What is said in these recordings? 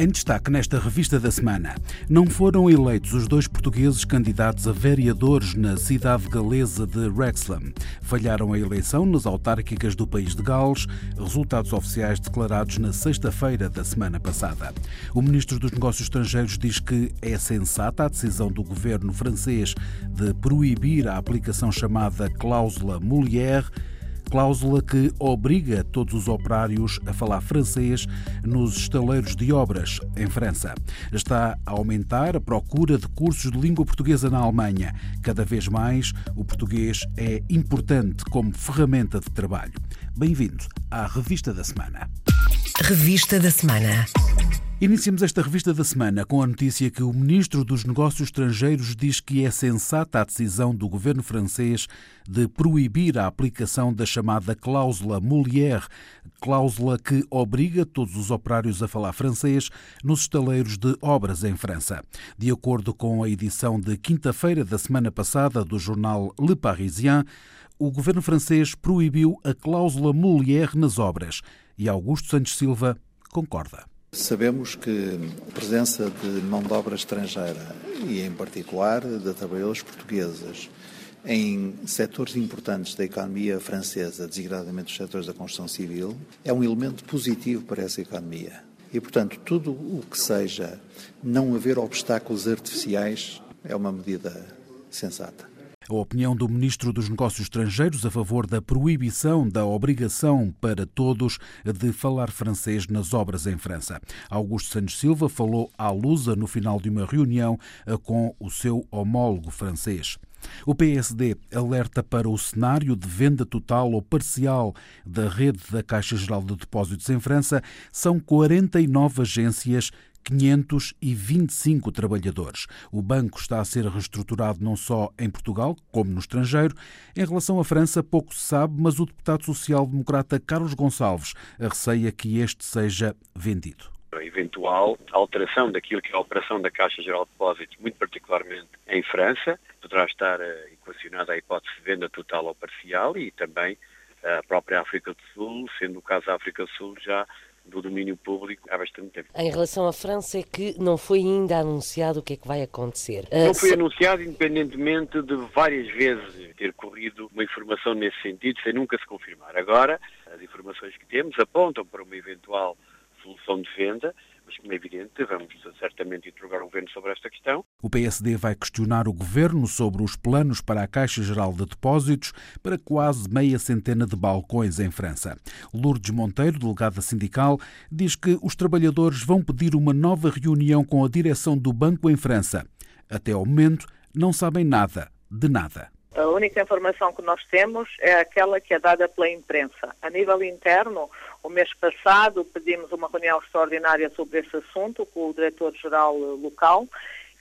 Em destaque nesta revista da semana, não foram eleitos os dois portugueses candidatos a vereadores na cidade galesa de Wrexham. Falharam a eleição nas autárquicas do país de Gales, resultados oficiais declarados na sexta-feira da semana passada. O ministro dos Negócios Estrangeiros diz que é sensata a decisão do governo francês de proibir a aplicação chamada cláusula Molière cláusula que obriga todos os operários a falar francês nos estaleiros de obras em França. Está a aumentar a procura de cursos de língua portuguesa na Alemanha. Cada vez mais, o português é importante como ferramenta de trabalho. Bem-vindo à Revista da Semana. Revista da Semana. Iniciamos esta revista da semana com a notícia que o ministro dos Negócios Estrangeiros diz que é sensata a decisão do governo francês de proibir a aplicação da chamada cláusula Molière, cláusula que obriga todos os operários a falar francês nos estaleiros de obras em França. De acordo com a edição de quinta-feira da semana passada do jornal Le Parisien, o governo francês proibiu a cláusula Molière nas obras e Augusto Santos Silva concorda. Sabemos que a presença de mão de obra estrangeira e, em particular, de trabalhadores portugueses em setores importantes da economia francesa, designadamente os setores da construção civil, é um elemento positivo para essa economia. E, portanto, tudo o que seja não haver obstáculos artificiais é uma medida sensata. A opinião do Ministro dos Negócios Estrangeiros a favor da proibição da obrigação para todos de falar francês nas obras em França. Augusto Santos Silva falou à Lusa no final de uma reunião com o seu homólogo francês. O PSD alerta para o cenário de venda total ou parcial da rede da Caixa Geral de Depósitos em França. São 49 agências 525 trabalhadores. O banco está a ser reestruturado não só em Portugal, como no estrangeiro. Em relação à França, pouco se sabe, mas o deputado social-democrata Carlos Gonçalves receia que este seja vendido a eventual alteração daquilo que é a operação da Caixa Geral de Depósitos, muito particularmente em França, poderá estar uh, equacionada a hipótese de venda total ou parcial e também a própria África do Sul, sendo o caso da África do Sul já do domínio público há bastante tempo. Em relação à França, é que não foi ainda anunciado o que é que vai acontecer. Não foi anunciado, independentemente de várias vezes ter corrido uma informação nesse sentido, sem nunca se confirmar. Agora, as informações que temos apontam para uma eventual solução de venda, mas como é evidente, vamos certamente interrogar o Governo sobre esta questão. O PSD vai questionar o Governo sobre os planos para a Caixa Geral de Depósitos para quase meia centena de balcões em França. Lourdes Monteiro, delegada sindical, diz que os trabalhadores vão pedir uma nova reunião com a direção do banco em França. Até ao momento, não sabem nada de nada. A única informação que nós temos é aquela que é dada pela imprensa. A nível interno, o mês passado pedimos uma reunião extraordinária sobre esse assunto com o diretor-geral local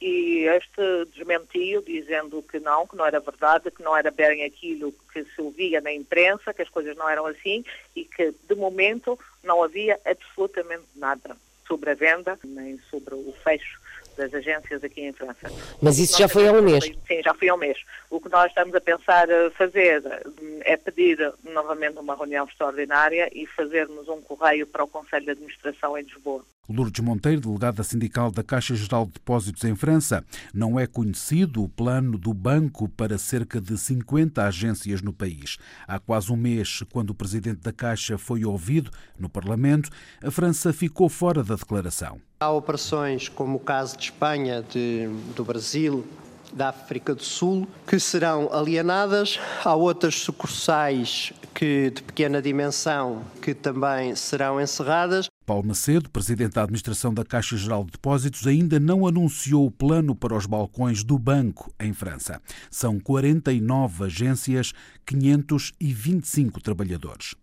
e este desmentiu dizendo que não, que não era verdade, que não era bem aquilo que se ouvia na imprensa, que as coisas não eram assim e que de momento não havia absolutamente nada sobre a venda nem sobre o fecho das agências aqui em França. Mas isso já foi há um mês? Sim, já foi há um mês. O que nós estamos a pensar fazer é pedir novamente uma reunião extraordinária e fazermos um correio para o Conselho de Administração em Lisboa. Lourdes Monteiro, delegada sindical da Caixa Geral de Depósitos em França. Não é conhecido o plano do banco para cerca de 50 agências no país. Há quase um mês, quando o presidente da Caixa foi ouvido no Parlamento, a França ficou fora da declaração. Há operações como o caso de Espanha, de, do Brasil, da África do Sul, que serão alienadas. Há outras sucursais que, de pequena dimensão que também serão encerradas. Paulo Macedo, presidente da administração da Caixa Geral de Depósitos, ainda não anunciou o plano para os balcões do banco em França. São 49 agências, 525 trabalhadores.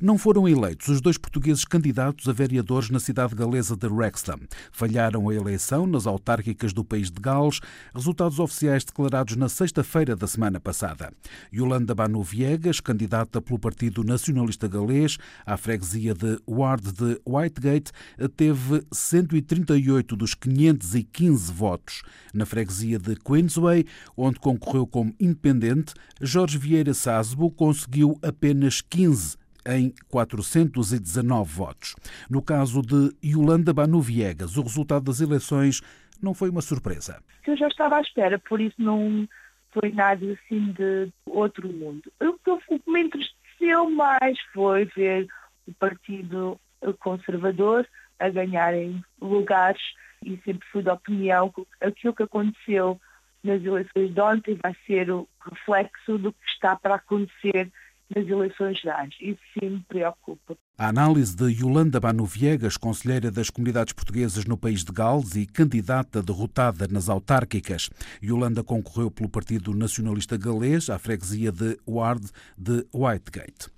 Não foram eleitos os dois portugueses candidatos a vereadores na cidade galesa de Wrexham. Falharam a eleição nas autárquicas do país de Gales, resultados oficiais declarados na sexta-feira da semana passada. Yolanda Banu Viegas, candidata pelo Partido Nacionalista Galês à freguesia de Ward de Whitegate, teve 138 dos 515 votos. Na freguesia de Queensway, onde concorreu como independente, Jorge Vieira Sasbo conseguiu apenas 15 em 419 votos. No caso de Yolanda Banu Viegas, o resultado das eleições não foi uma surpresa. Eu já estava à espera, por isso não foi nada assim de outro mundo. O que me entristeceu mais foi ver o Partido Conservador a ganharem lugares e sempre fui da opinião que aquilo que aconteceu nas eleições de ontem vai ser o reflexo do que está para acontecer nas eleições gerais. Isso sim me preocupa. A análise de Yolanda Banu Viegas, conselheira das comunidades portuguesas no país de Gales e candidata derrotada nas autárquicas. Yolanda concorreu pelo Partido Nacionalista Galês à freguesia de Ward de Whitegate.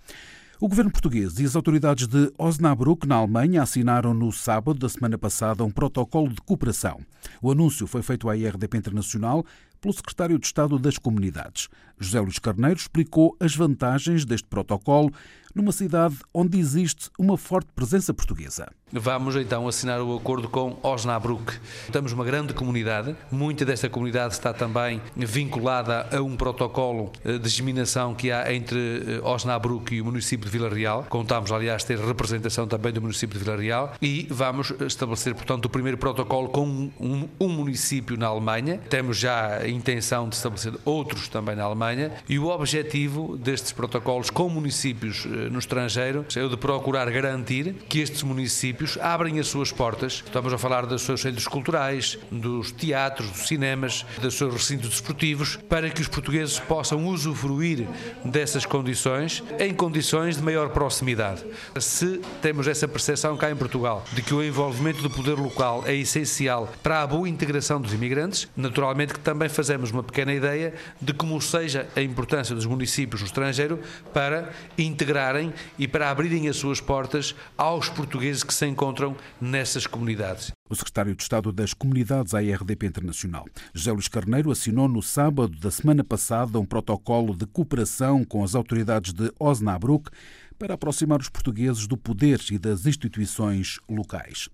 O governo português e as autoridades de Osnabrück, na Alemanha, assinaram no sábado da semana passada um protocolo de cooperação. O anúncio foi feito à IRDP Internacional pelo secretário de Estado das Comunidades. José Luís Carneiro explicou as vantagens deste protocolo numa cidade onde existe uma forte presença portuguesa. Vamos então assinar o acordo com Osnabrück. Temos uma grande comunidade, muita desta comunidade está também vinculada a um protocolo de disseminação que há entre eh, Osnabrück e o município de Vila Real. Contamos, aliás, ter representação também do município de Vila Real e vamos estabelecer, portanto, o primeiro protocolo com um, um município na Alemanha. Temos já a intenção de estabelecer outros também na Alemanha e o objetivo destes protocolos com municípios eh, no estrangeiro é o de procurar garantir que estes municípios abrem as suas portas. Estamos a falar dos seus centros culturais, dos teatros, dos cinemas, dos seus recintos desportivos, para que os portugueses possam usufruir dessas condições em condições de maior proximidade. Se temos essa percepção cá em Portugal de que o envolvimento do poder local é essencial para a boa integração dos imigrantes, naturalmente que também fazemos uma pequena ideia de como seja a importância dos municípios no estrangeiro para integrar e para abrirem as suas portas aos portugueses que se encontram nessas comunidades. O secretário de Estado das Comunidades à IRDP Internacional, José Luís Carneiro, assinou no sábado da semana passada um protocolo de cooperação com as autoridades de Osnabrück para aproximar os portugueses do poder e das instituições locais.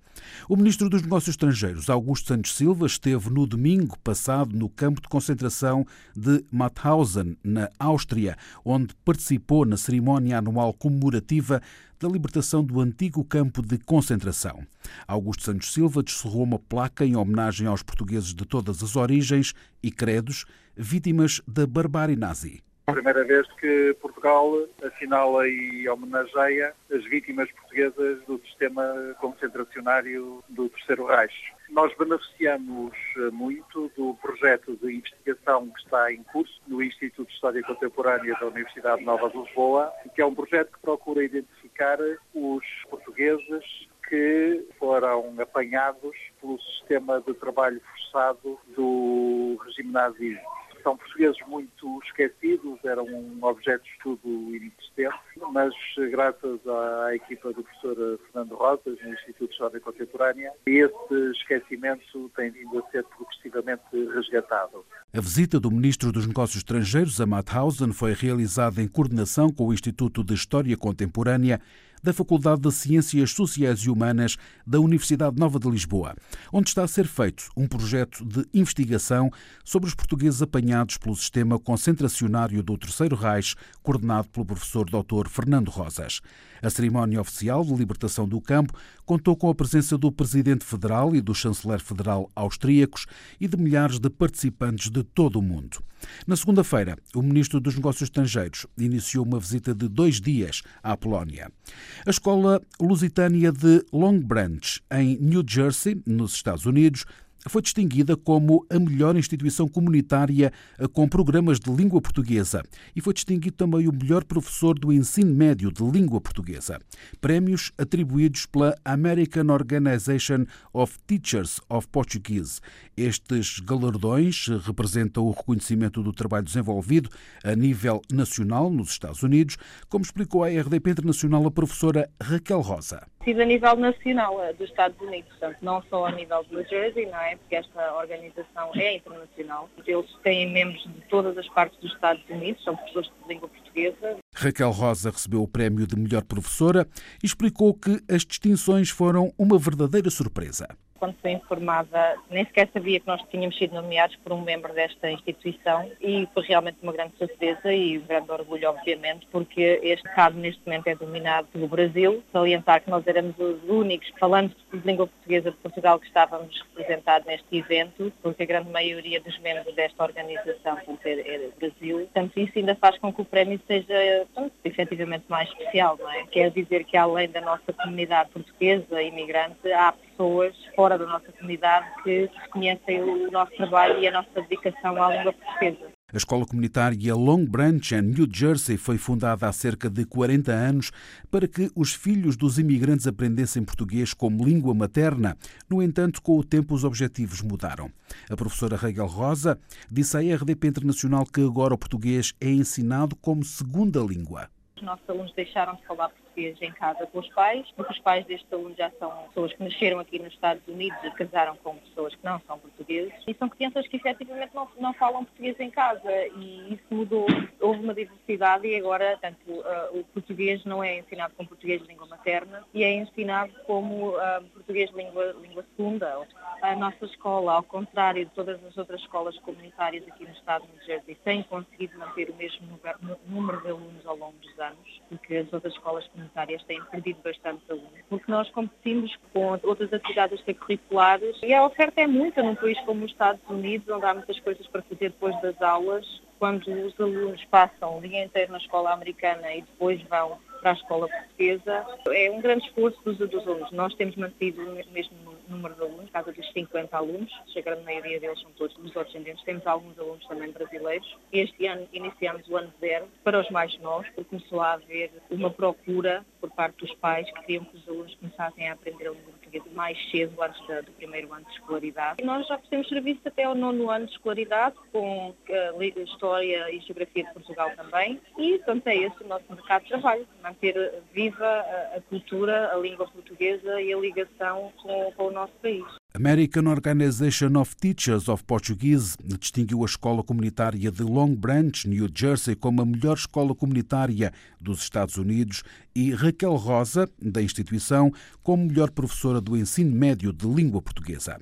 O ministro dos Negócios Estrangeiros, Augusto Santos Silva, esteve no domingo passado no campo de concentração de Mauthausen, na Áustria, onde participou na cerimónia anual comemorativa da libertação do antigo campo de concentração. Augusto Santos Silva descerrou uma placa em homenagem aos portugueses de todas as origens e credos vítimas da barbárie nazi. A primeira vez que Portugal assinala e homenageia as vítimas portuguesas do sistema concentracionário do Terceiro Reich. Nós beneficiamos eh, muito do projeto de investigação que está em curso no Instituto de História Contemporânea da Universidade Nova de Lisboa, que é um projeto que procura identificar os portugueses que foram apanhados pelo sistema de trabalho forçado do regime nazista são portugueses muito esquecidos, eram um objeto de estudo inexistente, mas graças à equipa do professor Fernando Rosas, no Instituto de História Contemporânea, esse esquecimento tem vindo a ser progressivamente resgatado. A visita do Ministro dos Negócios Estrangeiros a Mauthausen foi realizada em coordenação com o Instituto de História Contemporânea da Faculdade de Ciências Sociais e Humanas da Universidade Nova de Lisboa, onde está a ser feito um projeto de investigação sobre os portugueses apanhados pelo sistema concentracionário do Terceiro Reich, coordenado pelo professor Dr. Fernando Rosas. A cerimónia oficial de libertação do campo contou com a presença do Presidente Federal e do Chanceler Federal austríacos e de milhares de participantes de todo o mundo. Na segunda-feira, o Ministro dos Negócios Estrangeiros iniciou uma visita de dois dias à Polónia. A escola lusitânia de Long Branch, em New Jersey, nos Estados Unidos, foi distinguida como a melhor instituição comunitária com programas de língua portuguesa e foi distinguido também o melhor professor do ensino médio de língua portuguesa. Prémios atribuídos pela American Organization of Teachers of Portuguese. Estes galardões representam o reconhecimento do trabalho desenvolvido a nível nacional nos Estados Unidos, como explicou à RDP Internacional a professora Raquel Rosa sido a nível nacional dos Estados Unidos, portanto, não só a nível de New Jersey, não é? Porque esta organização é internacional. Eles têm membros de todas as partes dos Estados Unidos, são professores de língua portuguesa. Raquel Rosa recebeu o prémio de melhor professora e explicou que as distinções foram uma verdadeira surpresa quando fui informada, nem sequer sabia que nós tínhamos sido nomeados por um membro desta instituição e foi realmente uma grande surpresa e um grande orgulho, obviamente, porque este caso neste momento é dominado pelo Brasil. Salientar que nós éramos os únicos falantes de língua portuguesa de Portugal que estávamos representados neste evento, porque a grande maioria dos membros desta organização é, do Brasil. Portanto, isso ainda faz com que o prémio seja portanto, efetivamente mais especial, não é? Quer dizer que além da nossa comunidade portuguesa imigrante, há pessoas fora da nossa comunidade que reconhecem o nosso trabalho e a nossa dedicação à língua portuguesa. A escola comunitária Long Branch, em New Jersey, foi fundada há cerca de 40 anos para que os filhos dos imigrantes aprendessem português como língua materna. No entanto, com o tempo, os objetivos mudaram. A professora Regel Rosa disse à RDP Internacional que agora o português é ensinado como segunda língua. Os nossos alunos deixaram de falar português em casa com os pais, porque os pais destes alunos já são pessoas que nasceram aqui nos Estados Unidos e casaram com pessoas que não são portugueses e são crianças que efetivamente não, não falam português em casa e isso mudou. Houve uma diversidade e agora, tanto uh, o português não é ensinado como português de língua materna e é ensinado como uh, português de língua, língua segunda. A nossa escola, ao contrário de todas as outras escolas comunitárias aqui no estado de New Jersey, tem conseguido manter o mesmo número de alunos ao longo dos anos, porque as outras escolas comunitárias comunitárias têm perdido bastante alunos, porque nós competimos com outras atividades extracurriculares e a oferta é muita num país como os Estados Unidos, onde há muitas coisas para fazer depois das aulas. Quando os alunos passam o dia inteiro na escola americana e depois vão para a escola portuguesa. É um grande esforço dos, dos alunos. Nós temos mantido o mesmo número de alunos, casa dos 50 alunos, a grande maioria deles são todos dos descendentes. Temos alguns alunos também brasileiros. Este ano iniciamos o ano zero para os mais novos, porque começou a haver uma procura por parte dos pais que queriam que os alunos começassem a aprender a língua mais cedo, antes da, do primeiro ano de escolaridade. E nós já oferecemos serviço até ao nono ano de escolaridade, com uh, História e Geografia de Portugal também. E, portanto, é esse o nosso mercado de trabalho manter viva a, a cultura, a língua portuguesa e a ligação com, com o nosso país. American Organization of Teachers of Portuguese distinguiu a escola comunitária de Long Branch, New Jersey, como a melhor escola comunitária dos Estados Unidos e Raquel Rosa, da instituição, como melhor professora do ensino médio de língua portuguesa.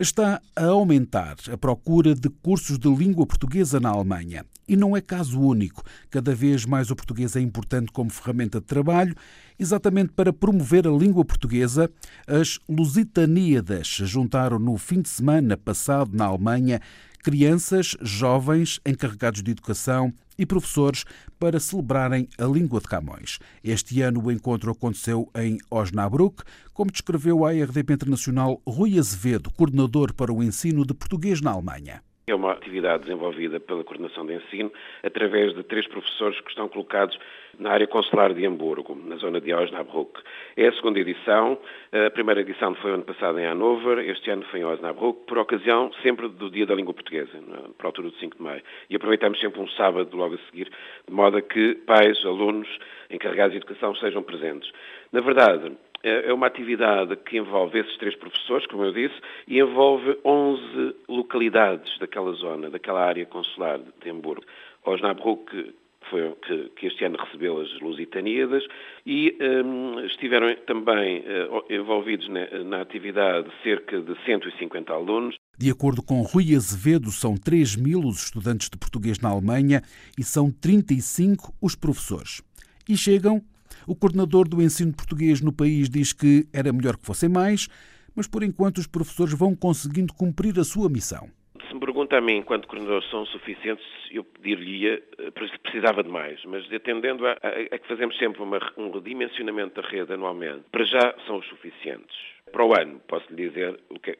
Está a aumentar a procura de cursos de língua portuguesa na Alemanha. E não é caso único. Cada vez mais o português é importante como ferramenta de trabalho. Exatamente para promover a língua portuguesa, as Lusitaníadas juntaram no fim de semana passado na Alemanha crianças, jovens, encarregados de educação e professores para celebrarem a língua de Camões. Este ano o encontro aconteceu em Osnabrück, como descreveu a RDP Internacional Rui Azevedo, coordenador para o ensino de português na Alemanha. É uma atividade desenvolvida pela Coordenação de Ensino através de três professores que estão colocados na área consular de Hamburgo, na zona de Osnabrück. É a segunda edição. A primeira edição foi ano passado em Hannover, este ano foi em Osnabrück, por ocasião sempre do Dia da Língua Portuguesa, a altura do 5 de maio. E aproveitamos sempre um sábado logo a seguir, de modo a que pais, alunos, encarregados de educação sejam presentes. Na verdade, é, é uma atividade que envolve esses três professores, como eu disse, e envolve 11 localidades daquela zona, daquela área consular de Hamburgo. Osnabrück, foi que, que, este ano recebeu as Lusitaníadas e um, estiveram também uh, envolvidos na, na, atividade cerca de 150 alunos. De acordo com Rui Azevedo, são 3 mil os estudantes de português na Alemanha e são 35 os professores. E chegam o coordenador do ensino português no país diz que era melhor que fossem mais, mas por enquanto os professores vão conseguindo cumprir a sua missão. Se me pergunta a mim, enquanto coordenador, são suficientes, eu pediria, eh, precisava de mais, mas atendendo a, a, a que fazemos sempre uma, um redimensionamento da rede anualmente, para já são os suficientes. para o ano, posso lhe dizer que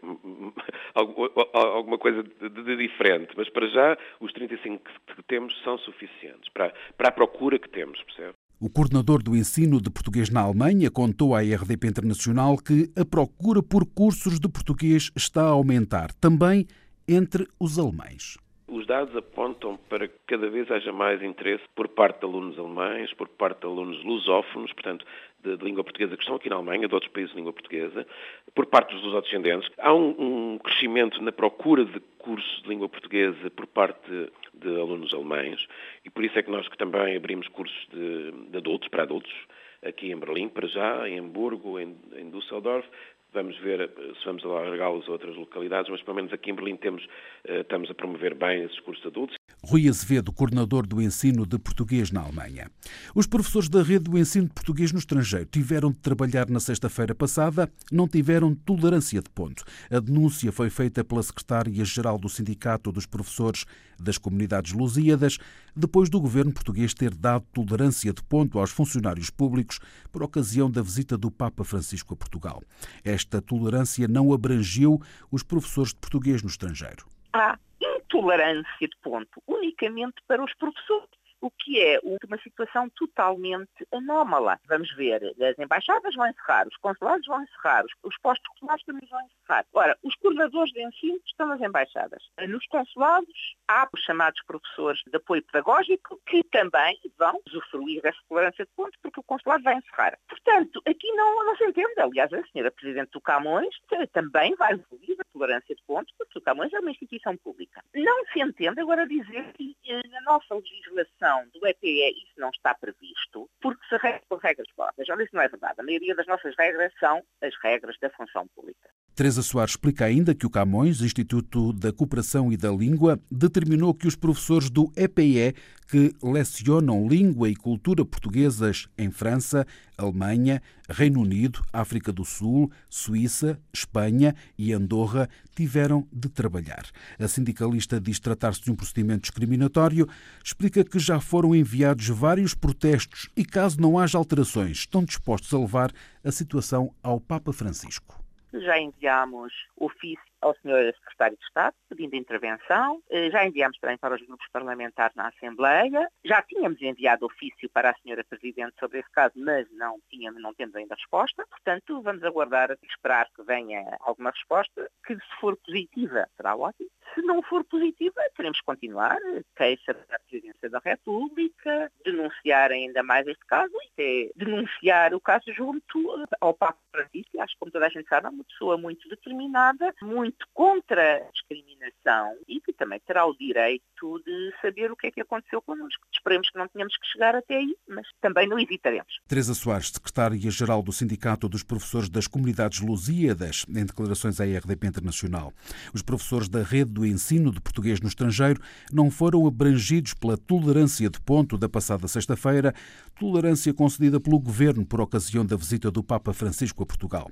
alguma coisa de, de, diferente, mas para já os 35 que temos são suficientes para, para a procura que temos, percebe? O coordenador do ensino de português na Alemanha contou à RDP Internacional que a procura por cursos de português está a aumentar, também entre os alemães. Os dados apontam para que cada vez haja mais interesse por parte de alunos alemães, por parte de alunos lusófonos, portanto, de, de, língua portuguesa que estão aqui na Alemanha, de outros países de língua portuguesa, por parte dos lusodescendentes. Há um, um crescimento na procura de cursos de língua portuguesa por parte de, alunos alemães e por isso é que nós que também abrimos cursos de, de adultos, para adultos, aqui em Berlim, para já, em Hamburgo, em, em Düsseldorf, Vamos ver eh, se vamos alargá-los a outras localidades, mas pelo menos aqui em Berlim temos, eh, estamos a promover bem esses cursos adultos. Rui Azevedo, coordenador do ensino de português na Alemanha. Os professores da rede do ensino de português no estrangeiro tiveram de trabalhar na sexta-feira passada, não tiveram tolerância de ponto. A denúncia foi feita pela secretária-geral do Sindicato dos Professores das Comunidades Lusíadas, depois do governo português ter dado tolerância de ponto aos funcionários públicos por ocasião da visita do Papa Francisco a Portugal. Esta tolerância não abrangiu os professores de português no estrangeiro. Intolerância de ponto unicamente para os professores o que é uma situação totalmente anómala. Vamos ver, as embaixadas vão encerrar, os consulados vão encerrar, os postos consulares também vão encerrar. Ora, os coordenadores de ensino estão nas embaixadas. Nos consulados há os chamados professores de apoio pedagógico que também vão usufruir dessa tolerância de pontos porque o consulado vai encerrar. Portanto, aqui não, não se entende. Aliás, a senhora Presidente do Camões também vai usufruir da tolerância de pontos porque o Camões é uma instituição pública. Não se entende agora dizer que eh, na nossa legislação do EPE isso não está previsto, porque se rege por regras próprias. Olha, isso não é verdade. A maioria das nossas regras são as regras da função pública. Teresa Soares explica ainda que o Camões, Instituto da Cooperação e da Língua, determinou que os professores do EPE que lecionam língua e cultura portuguesas em França, Alemanha, Reino Unido, África do Sul, Suíça, Espanha e Andorra tiveram de trabalhar. A sindicalista diz tratar-se de um procedimento discriminatório, explica que já foram enviados vários protestos e, caso não haja alterações, estão dispostos a levar a situação ao Papa Francisco. Já enviamos ofício ao Sr. Secretário de Estado, pedindo intervenção. Eh, já enviamos também para os grupos parlamentares na Assembleia. Já tínhamos enviado ofício para a Sra. Presidente sobre esse caso, mas não, tínhamos, não temos ainda resposta. Portanto, vamos aguardar e esperar que venha alguma resposta, que se for positiva, será ótimo. Se não for positiva, teremos que continuar, queixa da Presidência da República, denunciar ainda mais este caso e denunciar o caso junto ao Papa Francisco. Acho que, como toda a gente sabe, é uma pessoa muito determinada, muito muito contra a discriminação e que também terá o direito de saber o que é que aconteceu connosco. Esperemos que não tenhamos que chegar até aí, mas também não hesitaremos. Teresa Soares, secretária-geral do Sindicato dos Professores das Comunidades Lusíadas, em declarações à RDP Internacional. Os professores da rede do ensino de português no estrangeiro não foram abrangidos pela tolerância de ponto da passada sexta-feira, tolerância concedida pelo governo por ocasião da visita do Papa Francisco a Portugal.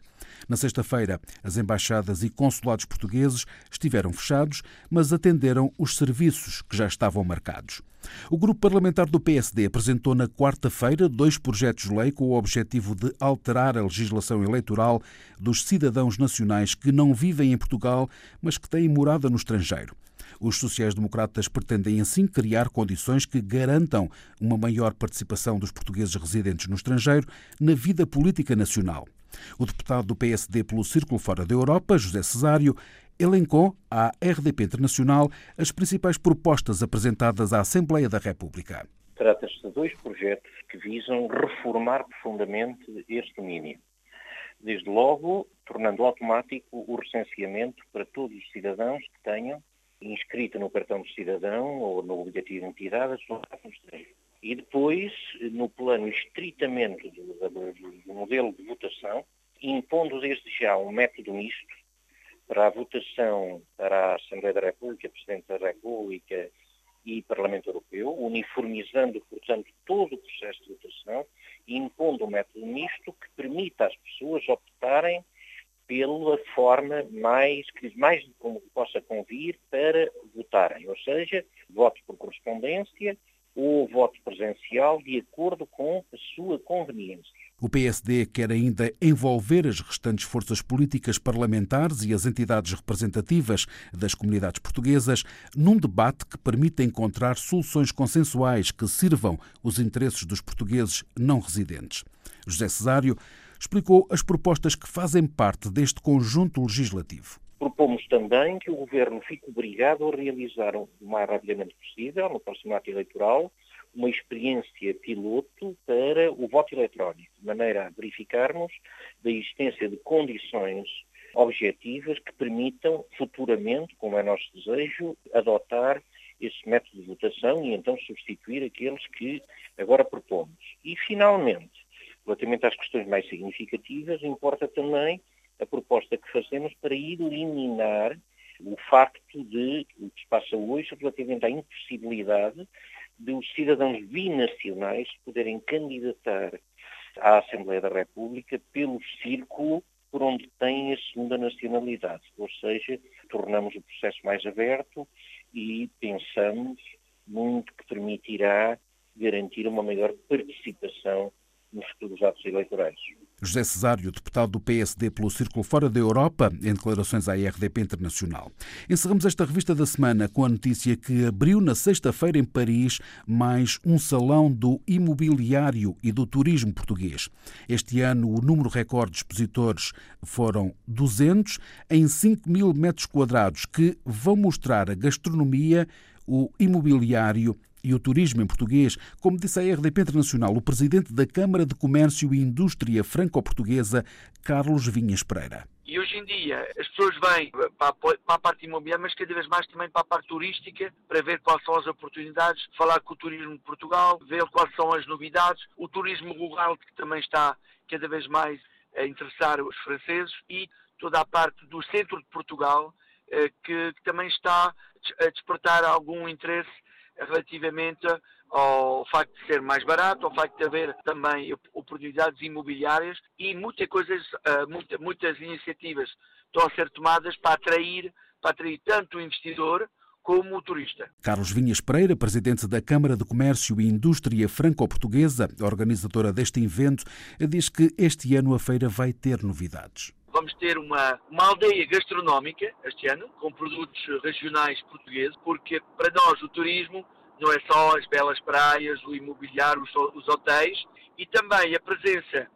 Na sexta-feira, as embaixadas e consulados portugueses estiveram fechados, mas atenderam os serviços que já estavam marcados. O grupo parlamentar do PSD apresentou na quarta-feira dois projetos de lei com o objetivo de alterar a legislação eleitoral dos cidadãos nacionais que não vivem em Portugal, mas que têm morada no estrangeiro. Os sociais-democratas pretendem assim criar condições que garantam uma maior participação dos portugueses residentes no estrangeiro na vida política nacional. O deputado do PSD pelo Círculo Fora da Europa, José Cesário, elencou à RDP Internacional as principais propostas apresentadas à Assembleia da República. Trata-se de dois projetos que visam reformar profundamente este domínio. Desde logo, tornando automático o recenseamento para todos os cidadãos que tenham inscrito no cartão de cidadão ou no bilhete de identidade a sua. E depois, no plano estritamente do, do, modelo de votação, impondo desde já um método misto para a votação para a Assembleia da República, Presidente da República e Parlamento Europeu, uniformizando, portanto, todo o processo de votação e impondo um método misto que permita às pessoas optarem pela forma mais que mais possa convir para votarem, ou seja, voto por correspondência ou voto presencial de acordo com a sua conveniência. O PSD quer ainda envolver as restantes forças políticas parlamentares e as entidades representativas das comunidades portuguesas num debate que permita encontrar soluções consensuais que sirvam os interesses dos portugueses não residentes. José Cesário explicou as propostas que fazem parte deste conjunto legislativo. Propomos também que o Governo fique obrigado a realizar o mais rapidamente possível, no próximo ato eleitoral, uma experiência piloto para o voto eletrónico, de maneira a verificarmos da existência de condições objetivas que permitam futuramente, como é nosso desejo, adotar esse método de votação e então substituir aqueles que agora propomos. E, finalmente, relativamente às questões mais significativas, importa também a proposta que fazemos para eliminar o facto de o que se passa hoje relativamente à impossibilidade de os cidadãos binacionais poderem candidatar à Assembleia da República pelo círculo por onde têm a segunda nacionalidade. Ou seja, tornamos o processo mais aberto e pensamos muito que permitirá garantir uma maior participação nos futuros atos eleitorais. José Cesário, deputado do PSD pelo Círculo Fora da Europa, em declarações à RDP Internacional. Encerramos esta revista da semana com a notícia que abriu na sexta-feira em Paris mais um salão do imobiliário e do turismo português. Este ano o número recorde de expositores foram 200 em 5 mil metros quadrados que vão mostrar a gastronomia, o imobiliário e o turismo em português, como disse a RDP Internacional o presidente da Câmara de Comércio e Indústria Franco-Portuguesa, Carlos Vinhas Pereira. E hoje em dia as pessoas vêm para a parte imobiliária, mas cada vez mais também para a parte turística, para ver quais são as oportunidades, falar com o turismo de Portugal, ver quais são as novidades, o turismo rural que também está cada vez mais a interessar os franceses e toda a parte do centro de Portugal eh, que, que também está a despertar algum interesse relativamente ao facto de ser mais barato, ao facto de haver também oportunidades imobiliárias e muitas coisas, muitas, muitas iniciativas estão a ser tomadas para atrair, para atrair tanto o investidor como o turista. Carlos Vinhas Pereira, presidente da Câmara de Comércio e Indústria Franco-Portuguesa, organizadora deste evento, diz que este ano a feira vai ter novidades. Vamos ter uma, uma aldeia gastronómica este ano, com produtos regionais portugueses, porque para nós o turismo não é só as belas praias, o imobiliário, os, os hotéis, e também a presença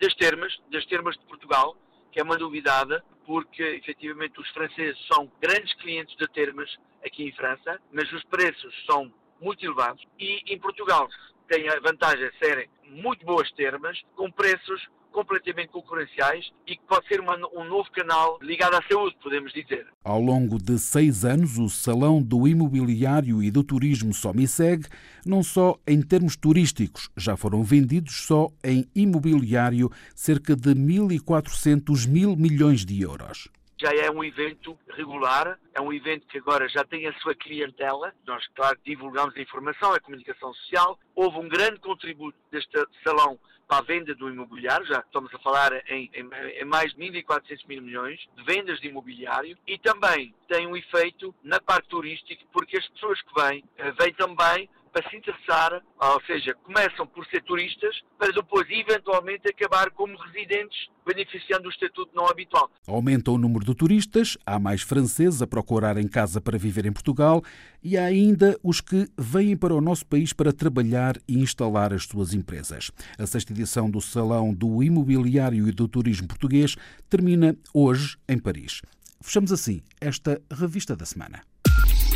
das termas, das termas de Portugal, que é uma novidade, porque efetivamente os franceses são grandes clientes de termas aqui em França, mas os preços são muito elevados e em Portugal tem a vantagem de serem muito boas termas, com preços completamente concorrenciais e que pode ser uma, um novo canal ligado à saúde, podemos dizer. Ao longo de seis anos, o Salão do Imobiliário e do Turismo Somiseg, não só em termos turísticos, já foram vendidos só em imobiliário cerca de 1.400 mil milhões de euros já é um evento regular, é um evento que agora já tem a sua clientela. Nós, claro, divulgamos a informação, a comunicação social. Houve um grande contributo deste salão para a venda do imobiliário, já estamos a falar em, em, em mais de 1.400 mil milhões de vendas de imobiliário e também tem um efeito na parte turística, porque as pessoas que vêm, eh, vêm também para se interessar, ou seja, começam por ser turistas, para depois eventualmente acabar como residentes, beneficiando do estatuto não habitual. Aumenta o número de turistas, há mais franceses a procurar em casa para viver em Portugal e há ainda os que vêm para o nosso país para trabalhar e instalar as suas empresas. A sexta edição do Salão do Imobiliário e do Turismo Português termina hoje em Paris. Fechamos assim esta revista da semana.